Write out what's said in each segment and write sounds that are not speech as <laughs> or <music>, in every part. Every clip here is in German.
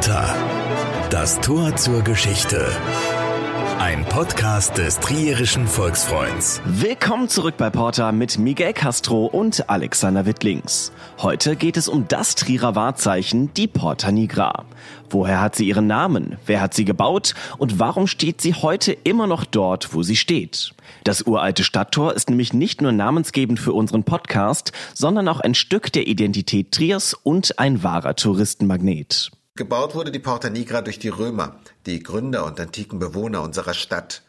Porta. Das Tor zur Geschichte. Ein Podcast des Trierischen Volksfreunds. Willkommen zurück bei Porta mit Miguel Castro und Alexander Wittlings. Heute geht es um das Trierer Wahrzeichen, die Porta Nigra. Woher hat sie ihren Namen? Wer hat sie gebaut? Und warum steht sie heute immer noch dort, wo sie steht? Das uralte Stadttor ist nämlich nicht nur namensgebend für unseren Podcast, sondern auch ein Stück der Identität Triers und ein wahrer Touristenmagnet. Gebaut wurde die Porta Nigra durch die Römer, die Gründer und antiken Bewohner unserer Stadt.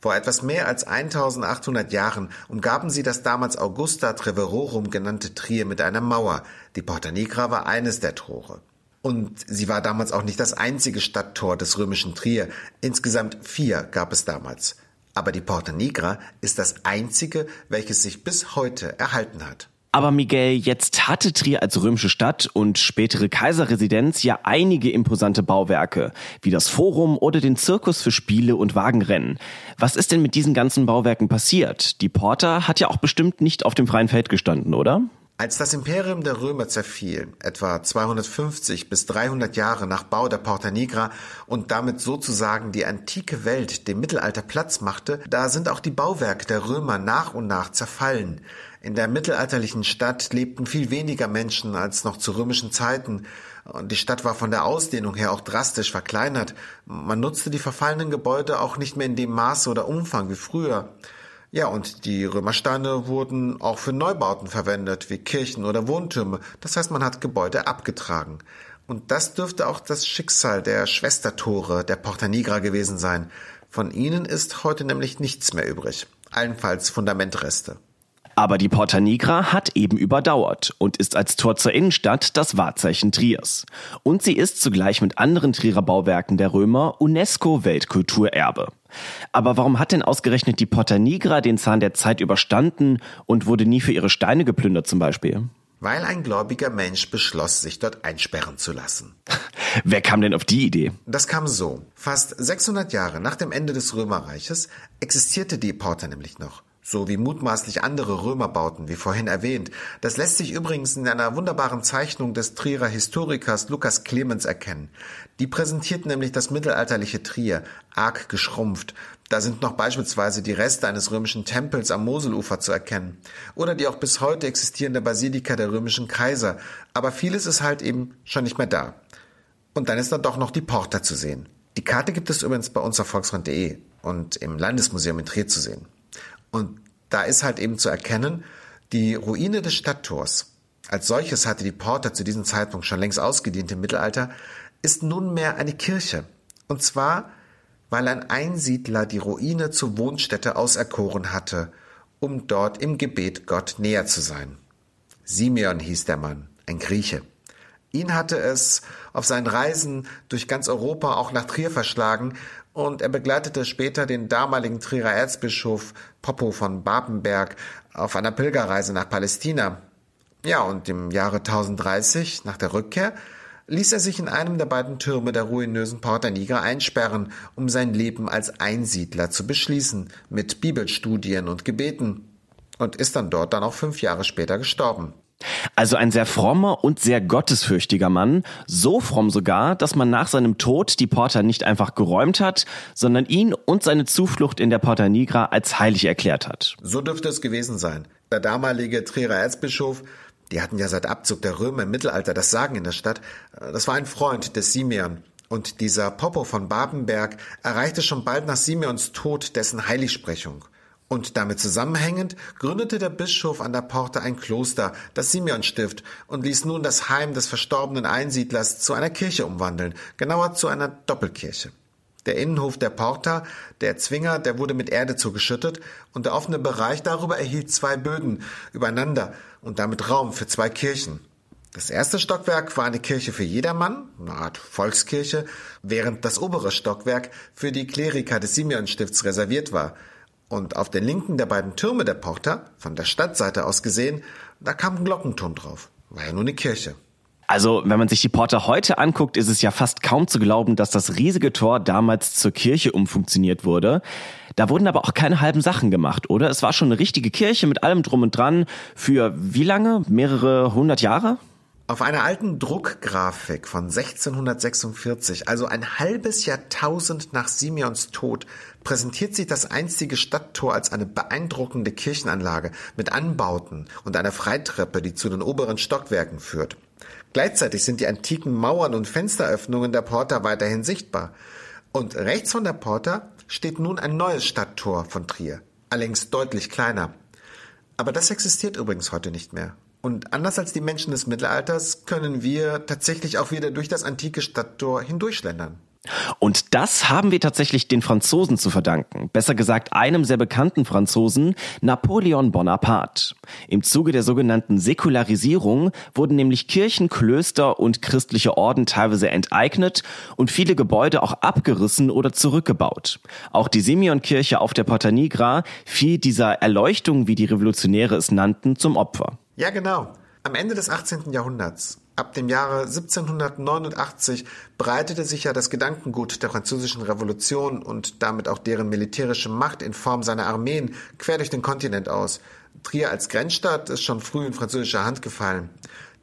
Vor etwas mehr als 1800 Jahren umgaben sie das damals Augusta Treverorum genannte Trier mit einer Mauer. Die Porta Nigra war eines der Tore. Und sie war damals auch nicht das einzige Stadttor des römischen Trier. Insgesamt vier gab es damals. Aber die Porta Nigra ist das einzige, welches sich bis heute erhalten hat. Aber Miguel, jetzt hatte Trier als römische Stadt und spätere Kaiserresidenz ja einige imposante Bauwerke, wie das Forum oder den Zirkus für Spiele und Wagenrennen. Was ist denn mit diesen ganzen Bauwerken passiert? Die Porta hat ja auch bestimmt nicht auf dem freien Feld gestanden, oder? Als das Imperium der Römer zerfiel, etwa 250 bis 300 Jahre nach Bau der Porta Nigra und damit sozusagen die antike Welt dem Mittelalter Platz machte, da sind auch die Bauwerke der Römer nach und nach zerfallen. In der mittelalterlichen Stadt lebten viel weniger Menschen als noch zu römischen Zeiten, und die Stadt war von der Ausdehnung her auch drastisch verkleinert. Man nutzte die verfallenen Gebäude auch nicht mehr in dem Maße oder Umfang wie früher. Ja, und die Römersteine wurden auch für Neubauten verwendet, wie Kirchen oder Wohntürme. Das heißt, man hat Gebäude abgetragen. Und das dürfte auch das Schicksal der Schwestertore der Porta Nigra gewesen sein. Von ihnen ist heute nämlich nichts mehr übrig. Allenfalls Fundamentreste. Aber die Porta Nigra hat eben überdauert und ist als Tor zur Innenstadt das Wahrzeichen Triers. Und sie ist zugleich mit anderen Trierer Bauwerken der Römer UNESCO Weltkulturerbe. Aber warum hat denn ausgerechnet die Porta Nigra den Zahn der Zeit überstanden und wurde nie für ihre Steine geplündert zum Beispiel? Weil ein gläubiger Mensch beschloss, sich dort einsperren zu lassen. <laughs> Wer kam denn auf die Idee? Das kam so. Fast 600 Jahre nach dem Ende des Römerreiches existierte die Porta nämlich noch so wie mutmaßlich andere Römerbauten, wie vorhin erwähnt. Das lässt sich übrigens in einer wunderbaren Zeichnung des Trierer Historikers Lukas Clemens erkennen. Die präsentiert nämlich das mittelalterliche Trier, arg geschrumpft. Da sind noch beispielsweise die Reste eines römischen Tempels am Moselufer zu erkennen. Oder die auch bis heute existierende Basilika der römischen Kaiser. Aber vieles ist halt eben schon nicht mehr da. Und dann ist dann doch noch die Porta zu sehen. Die Karte gibt es übrigens bei uns auf volksfront.de und im Landesmuseum in Trier zu sehen. Und da ist halt eben zu erkennen, die Ruine des Stadttors, als solches hatte die Porta zu diesem Zeitpunkt schon längst ausgedient im Mittelalter, ist nunmehr eine Kirche. Und zwar, weil ein Einsiedler die Ruine zur Wohnstätte auserkoren hatte, um dort im Gebet Gott näher zu sein. Simeon hieß der Mann, ein Grieche. Ihn hatte es auf seinen Reisen durch ganz Europa auch nach Trier verschlagen und er begleitete später den damaligen Trierer Erzbischof Poppo von Babenberg auf einer Pilgerreise nach Palästina. Ja, und im Jahre 1030, nach der Rückkehr, ließ er sich in einem der beiden Türme der ruinösen Porta Nigra einsperren, um sein Leben als Einsiedler zu beschließen, mit Bibelstudien und Gebeten, und ist dann dort dann auch fünf Jahre später gestorben. Also ein sehr frommer und sehr gottesfürchtiger Mann, so fromm sogar, dass man nach seinem Tod die Porta nicht einfach geräumt hat, sondern ihn und seine Zuflucht in der Porta Nigra als heilig erklärt hat. So dürfte es gewesen sein. Der damalige Trierer Erzbischof, die hatten ja seit Abzug der Römer im Mittelalter das Sagen in der Stadt, das war ein Freund des Simeon. Und dieser Poppo von Babenberg erreichte schon bald nach Simeons Tod dessen Heiligsprechung. Und damit zusammenhängend gründete der Bischof an der Porte ein Kloster, das Simeonstift, und ließ nun das Heim des verstorbenen Einsiedlers zu einer Kirche umwandeln, genauer zu einer Doppelkirche. Der Innenhof der Porta, der Zwinger, der wurde mit Erde zugeschüttet und der offene Bereich darüber erhielt zwei Böden übereinander und damit Raum für zwei Kirchen. Das erste Stockwerk war eine Kirche für jedermann, eine Art Volkskirche, während das obere Stockwerk für die Kleriker des Simeonstifts reserviert war – und auf den linken der beiden Türme der Porta, von der Stadtseite aus gesehen, da kam ein Glockenturm drauf. War ja nur eine Kirche. Also, wenn man sich die Porta heute anguckt, ist es ja fast kaum zu glauben, dass das riesige Tor damals zur Kirche umfunktioniert wurde. Da wurden aber auch keine halben Sachen gemacht, oder? Es war schon eine richtige Kirche mit allem drum und dran für wie lange? Mehrere hundert Jahre? Auf einer alten Druckgrafik von 1646, also ein halbes Jahrtausend nach Simeons Tod, präsentiert sich das einstige Stadttor als eine beeindruckende Kirchenanlage mit Anbauten und einer Freitreppe, die zu den oberen Stockwerken führt. Gleichzeitig sind die antiken Mauern und Fensteröffnungen der Porta weiterhin sichtbar. Und rechts von der Porta steht nun ein neues Stadttor von Trier, allerdings deutlich kleiner. Aber das existiert übrigens heute nicht mehr. Und anders als die Menschen des Mittelalters können wir tatsächlich auch wieder durch das antike Stadttor hindurchschlendern. Und das haben wir tatsächlich den Franzosen zu verdanken. Besser gesagt einem sehr bekannten Franzosen, Napoleon Bonaparte. Im Zuge der sogenannten Säkularisierung wurden nämlich Kirchen, Klöster und christliche Orden teilweise enteignet und viele Gebäude auch abgerissen oder zurückgebaut. Auch die Simeonkirche auf der Porta Nigra fiel dieser Erleuchtung, wie die Revolutionäre es nannten, zum Opfer. Ja, genau. Am Ende des 18. Jahrhunderts Ab dem Jahre 1789 breitete sich ja das Gedankengut der französischen Revolution und damit auch deren militärische Macht in Form seiner Armeen quer durch den Kontinent aus. Trier als Grenzstadt ist schon früh in französischer Hand gefallen.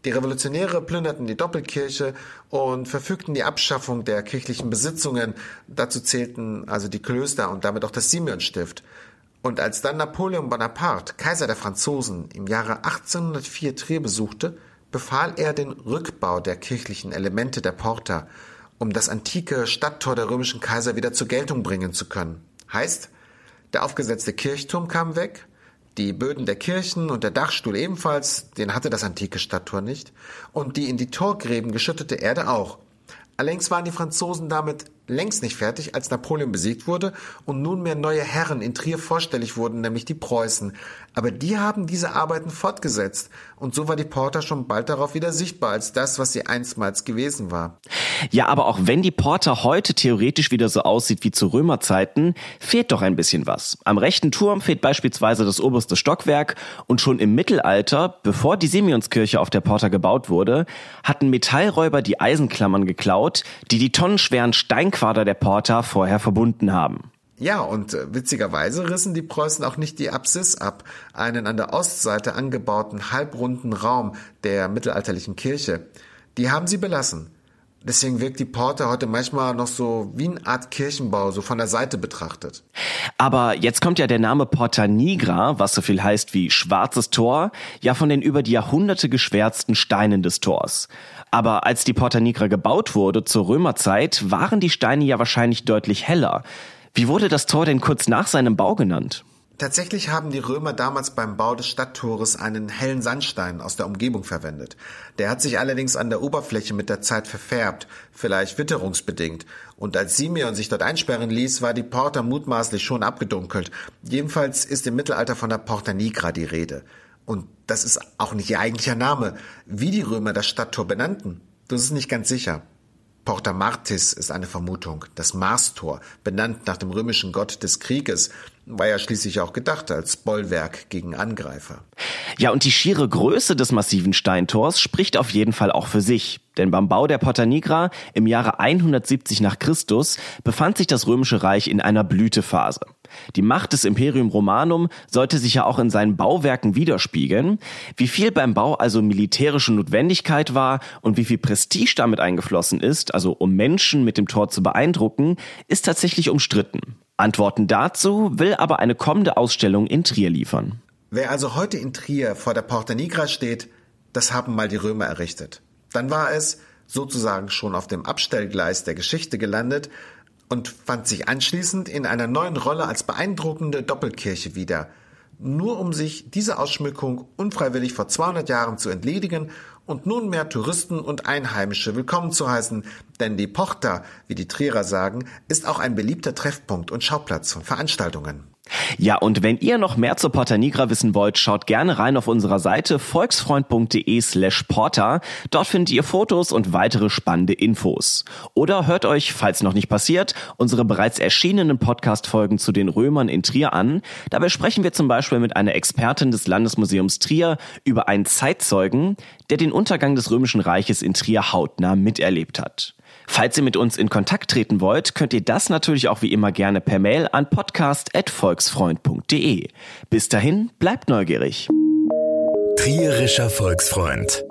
Die Revolutionäre plünderten die Doppelkirche und verfügten die Abschaffung der kirchlichen Besitzungen. Dazu zählten also die Klöster und damit auch das Simeonstift. Und als dann Napoleon Bonaparte, Kaiser der Franzosen, im Jahre 1804 Trier besuchte, befahl er den Rückbau der kirchlichen Elemente der Porta, um das antike Stadttor der römischen Kaiser wieder zur Geltung bringen zu können. Heißt, der aufgesetzte Kirchturm kam weg, die Böden der Kirchen und der Dachstuhl ebenfalls, den hatte das antike Stadttor nicht, und die in die Torgräben geschüttete Erde auch. Allerdings waren die Franzosen damit längst nicht fertig, als Napoleon besiegt wurde und nunmehr neue Herren in Trier vorstellig wurden, nämlich die Preußen. Aber die haben diese Arbeiten fortgesetzt und so war die Porta schon bald darauf wieder sichtbar als das, was sie einstmals gewesen war. Ja, aber auch wenn die Porta heute theoretisch wieder so aussieht wie zu Römerzeiten, fehlt doch ein bisschen was. Am rechten Turm fehlt beispielsweise das oberste Stockwerk und schon im Mittelalter, bevor die Simeonskirche auf der Porta gebaut wurde, hatten Metallräuber die Eisenklammern geklaut, die die tonnenschweren Stein Steinquader der Porta vorher verbunden haben. Ja, und äh, witzigerweise rissen die Preußen auch nicht die Apsis ab, einen an der Ostseite angebauten halbrunden Raum der mittelalterlichen Kirche. Die haben sie belassen. Deswegen wirkt die Porta heute manchmal noch so wie eine Art Kirchenbau, so von der Seite betrachtet. Aber jetzt kommt ja der Name Porta Nigra, was so viel heißt wie schwarzes Tor, ja von den über die Jahrhunderte geschwärzten Steinen des Tors. Aber als die Porta Nigra gebaut wurde zur Römerzeit, waren die Steine ja wahrscheinlich deutlich heller. Wie wurde das Tor denn kurz nach seinem Bau genannt? Tatsächlich haben die Römer damals beim Bau des Stadttores einen hellen Sandstein aus der Umgebung verwendet. Der hat sich allerdings an der Oberfläche mit der Zeit verfärbt, vielleicht witterungsbedingt. Und als Simeon sich dort einsperren ließ, war die Porta mutmaßlich schon abgedunkelt. Jedenfalls ist im Mittelalter von der Porta Nigra die Rede. Und das ist auch nicht ihr eigentlicher Name. Wie die Römer das Stadttor benannten, das ist nicht ganz sicher. Porta Martis ist eine Vermutung. Das Marstor, benannt nach dem römischen Gott des Krieges, war ja schließlich auch gedacht als Bollwerk gegen Angreifer. Ja, und die schiere Größe des massiven Steintors spricht auf jeden Fall auch für sich. Denn beim Bau der Porta Nigra im Jahre 170 nach Christus befand sich das Römische Reich in einer Blütephase. Die Macht des Imperium Romanum sollte sich ja auch in seinen Bauwerken widerspiegeln. Wie viel beim Bau also militärische Notwendigkeit war und wie viel Prestige damit eingeflossen ist, also um Menschen mit dem Tor zu beeindrucken, ist tatsächlich umstritten. Antworten dazu will aber eine kommende Ausstellung in Trier liefern. Wer also heute in Trier vor der Porta Nigra steht, das haben mal die Römer errichtet. Dann war es sozusagen schon auf dem Abstellgleis der Geschichte gelandet und fand sich anschließend in einer neuen Rolle als beeindruckende Doppelkirche wieder, nur um sich diese Ausschmückung unfreiwillig vor 200 Jahren zu entledigen und nunmehr Touristen und Einheimische willkommen zu heißen, denn die Porta, wie die Trierer sagen, ist auch ein beliebter Treffpunkt und Schauplatz von Veranstaltungen. Ja, und wenn ihr noch mehr zur Porta Nigra wissen wollt, schaut gerne rein auf unserer Seite volksfreund.de slash porta. Dort findet ihr Fotos und weitere spannende Infos. Oder hört euch, falls noch nicht passiert, unsere bereits erschienenen Podcast-Folgen zu den Römern in Trier an. Dabei sprechen wir zum Beispiel mit einer Expertin des Landesmuseums Trier über einen Zeitzeugen, der den Untergang des Römischen Reiches in Trier hautnah miterlebt hat. Falls ihr mit uns in Kontakt treten wollt, könnt ihr das natürlich auch wie immer gerne per Mail an podcast.volksfreund.de. Bis dahin, bleibt neugierig. Trierischer Volksfreund.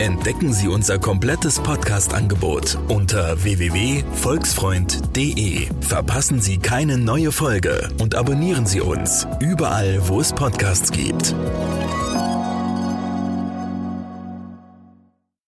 Entdecken Sie unser komplettes Podcast-Angebot unter www.volksfreund.de. Verpassen Sie keine neue Folge und abonnieren Sie uns überall, wo es Podcasts gibt.